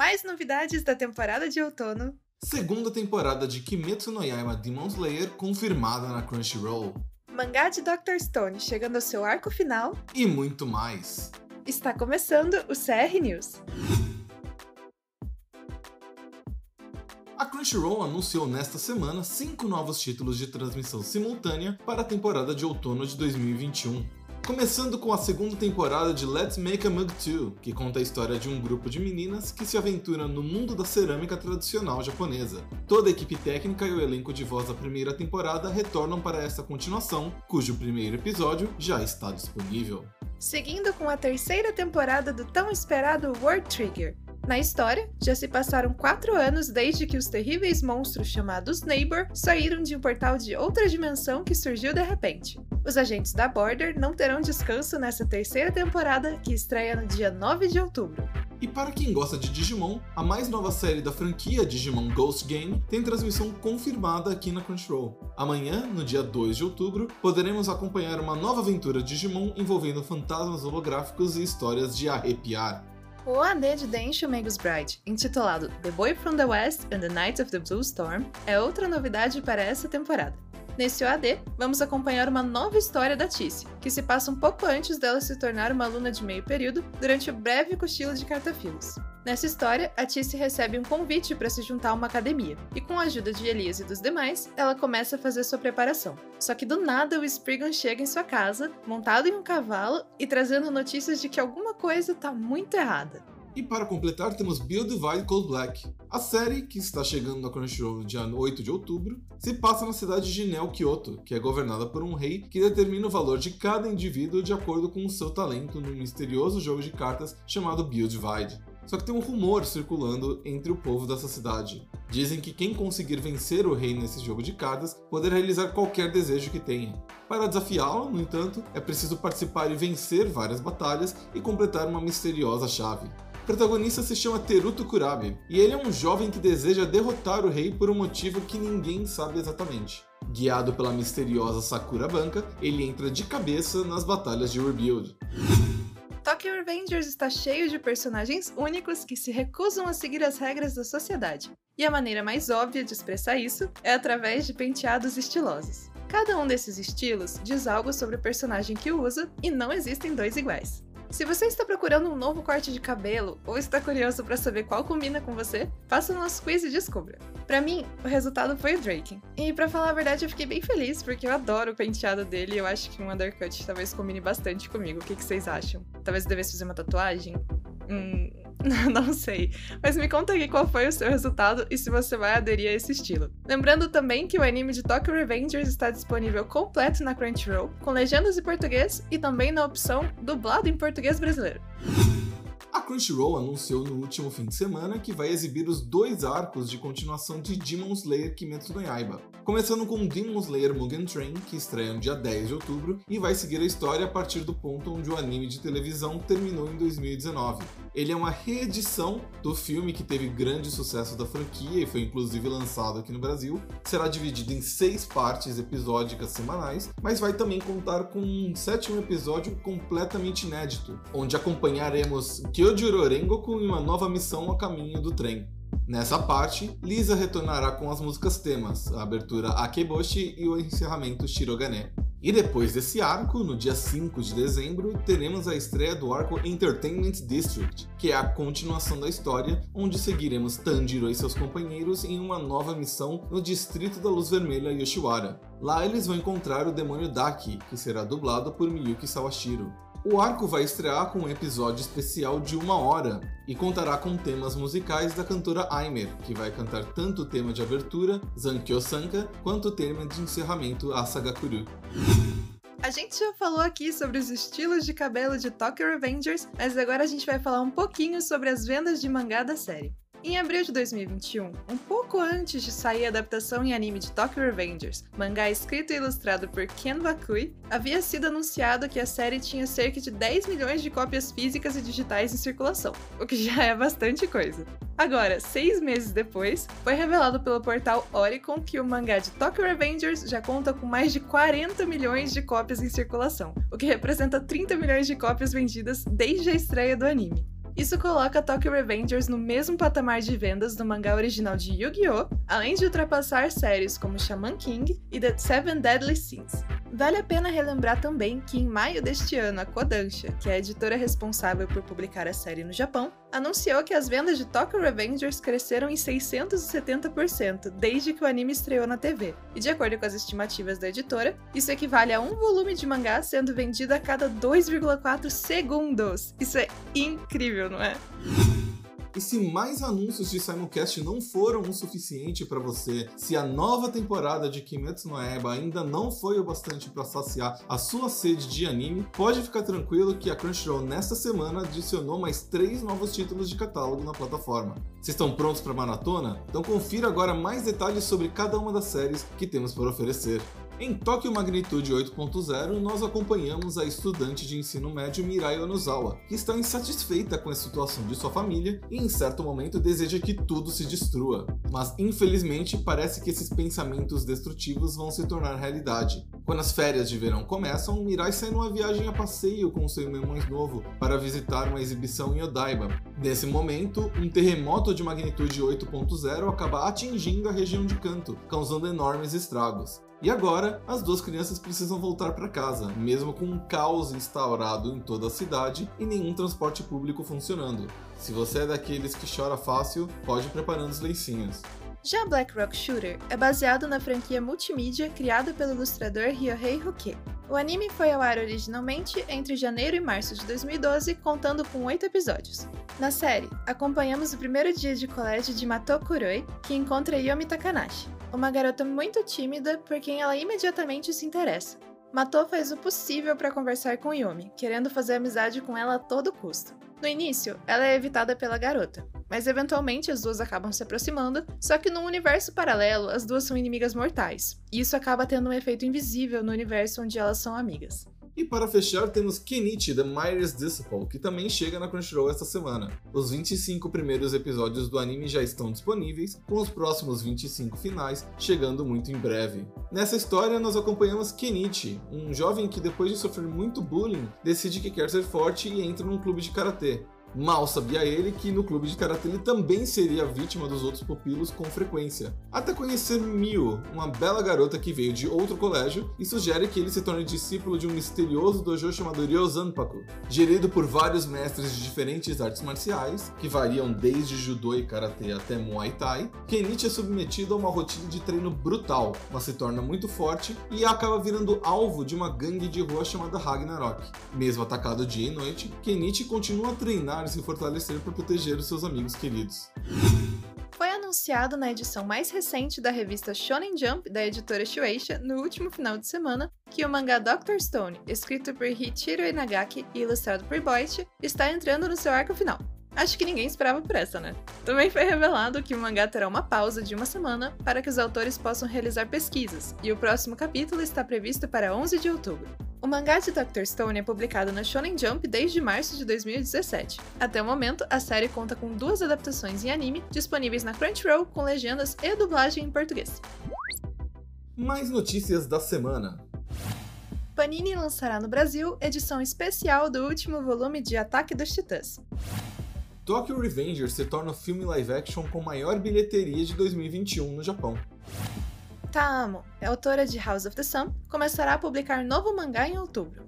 Mais novidades da temporada de outono. Segunda temporada de Kimetsu no Yaiba Demon Slayer confirmada na Crunchyroll. Mangá de Dr. Stone chegando ao seu arco final. E muito mais. Está começando o CR News. A Crunchyroll anunciou nesta semana cinco novos títulos de transmissão simultânea para a temporada de outono de 2021. Começando com a segunda temporada de Let's Make a Mug 2, que conta a história de um grupo de meninas que se aventura no mundo da cerâmica tradicional japonesa. Toda a equipe técnica e o elenco de voz da primeira temporada retornam para essa continuação, cujo primeiro episódio já está disponível. Seguindo com a terceira temporada do tão esperado World Trigger, na história, já se passaram quatro anos desde que os terríveis monstros chamados Neighbor saíram de um portal de outra dimensão que surgiu de repente. Os agentes da Border não terão descanso nessa terceira temporada, que estreia no dia 9 de outubro. E para quem gosta de Digimon, a mais nova série da franquia Digimon Ghost Game tem transmissão confirmada aqui na Crunchyroll. Amanhã, no dia 2 de outubro, poderemos acompanhar uma nova aventura Digimon envolvendo fantasmas holográficos e histórias de arrepiar. O AD de Densho Magus Bride, intitulado The Boy from the West and the Knights of the Blue Storm, é outra novidade para essa temporada. Nesse OAD, vamos acompanhar uma nova história da Tice, que se passa um pouco antes dela se tornar uma aluna de meio período durante o breve cochilo de cartafilos. Nessa história, a Tice recebe um convite para se juntar a uma academia, e com a ajuda de Elias e dos demais, ela começa a fazer sua preparação. Só que do nada o Spriggan chega em sua casa, montado em um cavalo e trazendo notícias de que alguma coisa tá muito errada. E para completar, temos Build Divide Cold Black. A série, que está chegando na Crunchyroll no dia 8 de outubro, se passa na cidade de Neo Kyoto, que é governada por um rei que determina o valor de cada indivíduo de acordo com o seu talento num misterioso jogo de cartas chamado Build Divide. Só que tem um rumor circulando entre o povo dessa cidade. Dizem que quem conseguir vencer o rei nesse jogo de cartas poderá realizar qualquer desejo que tenha. Para desafiá-lo, no entanto, é preciso participar e vencer várias batalhas e completar uma misteriosa chave. Protagonista se chama Teruto Kurabe, e ele é um jovem que deseja derrotar o rei por um motivo que ninguém sabe exatamente. Guiado pela misteriosa Sakura Banca, ele entra de cabeça nas batalhas de Rebuild. Tokyo Revengers está cheio de personagens únicos que se recusam a seguir as regras da sociedade. E a maneira mais óbvia de expressar isso é através de penteados estilosos. Cada um desses estilos diz algo sobre o personagem que o usa e não existem dois iguais. Se você está procurando um novo corte de cabelo ou está curioso para saber qual combina com você, faça o nosso quiz e descubra. Para mim, o resultado foi o Drake. E para falar a verdade, eu fiquei bem feliz porque eu adoro o penteado dele e eu acho que um undercut talvez combine bastante comigo. O que, que vocês acham? Talvez eu devesse fazer uma tatuagem? Hum, não sei. Mas me conta aqui qual foi o seu resultado e se você vai aderir a esse estilo. Lembrando também que o anime de Tokyo Revengers está disponível completo na Crunchyroll, com legendas em português e também na opção dublado em português brasileiro. A Crunchyroll anunciou no último fim de semana que vai exibir os dois arcos de continuação de Demon Slayer Kimetsu no Yaiba, começando com Demon Slayer Mugen Train, que estreia no dia 10 de outubro, e vai seguir a história a partir do ponto onde o anime de televisão terminou em 2019. Ele é uma reedição do filme que teve grande sucesso da franquia e foi inclusive lançado aqui no Brasil. Será dividido em seis partes episódicas semanais, mas vai também contar com um sétimo episódio completamente inédito, onde acompanharemos Kyojuro Rengoku em uma nova missão a caminho do trem. Nessa parte, Lisa retornará com as músicas temas, a abertura Akeboshi e o encerramento Shirogane. E depois desse arco, no dia 5 de dezembro, teremos a estreia do arco Entertainment District, que é a continuação da história, onde seguiremos Tanjiro e seus companheiros em uma nova missão no Distrito da Luz Vermelha Yoshiwara. Lá eles vão encontrar o demônio Daki, que será dublado por Miyuki Sawashiro. O arco vai estrear com um episódio especial de uma hora e contará com temas musicais da cantora Aimer, que vai cantar tanto o tema de abertura, Zankyo Sanka, quanto o tema de encerramento, Asagakuru. A gente já falou aqui sobre os estilos de cabelo de Tokyo Revengers, mas agora a gente vai falar um pouquinho sobre as vendas de mangá da série. Em abril de 2021, um pouco antes de sair a adaptação em anime de Tokyo Revengers, mangá escrito e ilustrado por Ken Wakui, havia sido anunciado que a série tinha cerca de 10 milhões de cópias físicas e digitais em circulação, o que já é bastante coisa. Agora, seis meses depois, foi revelado pelo portal Oricon que o mangá de Tokyo Revengers já conta com mais de 40 milhões de cópias em circulação, o que representa 30 milhões de cópias vendidas desde a estreia do anime. Isso coloca Tokyo Revengers no mesmo patamar de vendas do mangá original de Yu-Gi-Oh!, além de ultrapassar séries como Shaman King e The Seven Deadly Sins. Vale a pena relembrar também que em maio deste ano a Kodansha, que é a editora responsável por publicar a série no Japão, anunciou que as vendas de Tokyo Revengers cresceram em 670% desde que o anime estreou na TV. E de acordo com as estimativas da editora, isso equivale a um volume de mangá sendo vendido a cada 2,4 segundos. Isso é incrível, não é? E se mais anúncios de Simoncast não foram o suficiente para você, se a nova temporada de Kimetsu no Eba ainda não foi o bastante para saciar a sua sede de anime, pode ficar tranquilo que a Crunchyroll nesta semana adicionou mais três novos títulos de catálogo na plataforma. Vocês estão prontos para maratona? Então confira agora mais detalhes sobre cada uma das séries que temos para oferecer. Em Tóquio Magnitude 8.0, nós acompanhamos a estudante de ensino médio Mirai Onozawa, que está insatisfeita com a situação de sua família e em certo momento deseja que tudo se destrua. Mas infelizmente parece que esses pensamentos destrutivos vão se tornar realidade. Quando as férias de verão começam, Mirai sai numa viagem a passeio com seu irmão mais novo para visitar uma exibição em Odaiba. Nesse momento, um terremoto de magnitude 8.0 acaba atingindo a região de Kanto, causando enormes estragos. E agora, as duas crianças precisam voltar para casa, mesmo com um caos instaurado em toda a cidade e nenhum transporte público funcionando. Se você é daqueles que chora fácil, pode ir preparando os leicinhos. Já Black Rock Shooter é baseado na franquia multimídia criada pelo ilustrador Ryohei Hoke. O anime foi ao ar originalmente entre janeiro e março de 2012, contando com oito episódios. Na série, acompanhamos o primeiro dia de colégio de Mato Kuroi, que encontra Yomi Takanashi, uma garota muito tímida por quem ela imediatamente se interessa. Matou faz o possível para conversar com Yumi, querendo fazer amizade com ela a todo custo. No início, ela é evitada pela garota, mas eventualmente as duas acabam se aproximando, só que num universo paralelo, as duas são inimigas mortais, e isso acaba tendo um efeito invisível no universo onde elas são amigas. E para fechar, temos Kenichi, The Myers Disciple, que também chega na Crunchyroll esta semana. Os 25 primeiros episódios do anime já estão disponíveis, com os próximos 25 finais chegando muito em breve. Nessa história, nós acompanhamos Kenichi, um jovem que depois de sofrer muito bullying, decide que quer ser forte e entra num clube de karatê. Mal sabia ele que no clube de karatê ele também seria vítima dos outros pupilos com frequência. Até conhecer Mio, uma bela garota que veio de outro colégio e sugere que ele se torne discípulo de um misterioso dojo chamado Ryozanpaku, gerido por vários mestres de diferentes artes marciais, que variam desde judô e karatê até muay thai. Kenichi é submetido a uma rotina de treino brutal, mas se torna muito forte e acaba virando alvo de uma gangue de rua chamada Ragnarok. Mesmo atacado dia e noite, Kenichi continua a treinar se fortalecer para proteger os seus amigos queridos. Foi anunciado na edição mais recente da revista Shonen Jump da editora Shueisha no último final de semana que o mangá Dr. Stone, escrito por Hichiro Inagaki e ilustrado por Boichi, está entrando no seu arco final. Acho que ninguém esperava por essa, né? Também foi revelado que o mangá terá uma pausa de uma semana para que os autores possam realizar pesquisas, e o próximo capítulo está previsto para 11 de outubro. O mangá de Dr. Stone é publicado na Shonen Jump desde março de 2017. Até o momento, a série conta com duas adaptações em anime disponíveis na Crunchyroll com legendas e dublagem em português. Mais notícias da semana. Panini lançará no Brasil edição especial do último volume de Ataque dos Titãs. Tokyo Revengers se torna o filme live action com maior bilheteria de 2021 no Japão. Taamo, é autora de House of the Sun, começará a publicar novo mangá em outubro.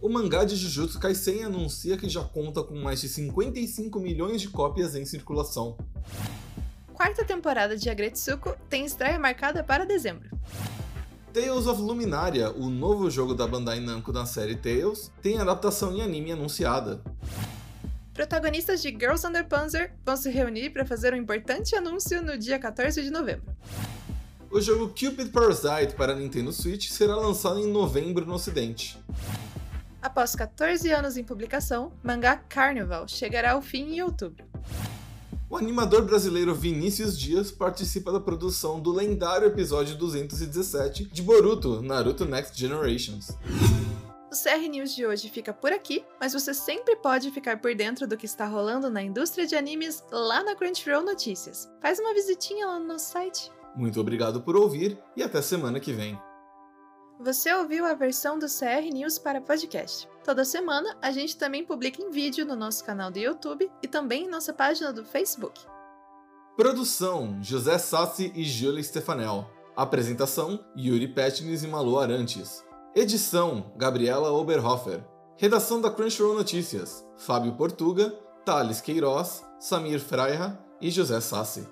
O mangá de Jujutsu Kaisen anuncia que já conta com mais de 55 milhões de cópias em circulação. Quarta temporada de Agretsuko tem estreia marcada para dezembro. Tales of Luminaria, o novo jogo da Bandai Namco da série Tales, tem adaptação em anime anunciada. Protagonistas de Girls Under Panzer vão se reunir para fazer um importante anúncio no dia 14 de novembro. O jogo Cupid Parasite para Nintendo Switch será lançado em novembro no ocidente. Após 14 anos em publicação, mangá Carnival chegará ao fim em outubro. O animador brasileiro Vinícius Dias participa da produção do lendário episódio 217 de Boruto, Naruto Next Generations. O CR News de hoje fica por aqui, mas você sempre pode ficar por dentro do que está rolando na indústria de animes lá na Crunchyroll Notícias. Faz uma visitinha lá no nosso site. Muito obrigado por ouvir e até semana que vem. Você ouviu a versão do CR News para podcast. Toda semana a gente também publica em vídeo no nosso canal do YouTube e também em nossa página do Facebook. Produção: José Sassi e Júlia Stefanel. Apresentação: Yuri Petnis e Malu Arantes. Edição: Gabriela Oberhofer. Redação da Crunchyroll Notícias: Fábio Portuga, Thales Queiroz, Samir Freira e José Sassi.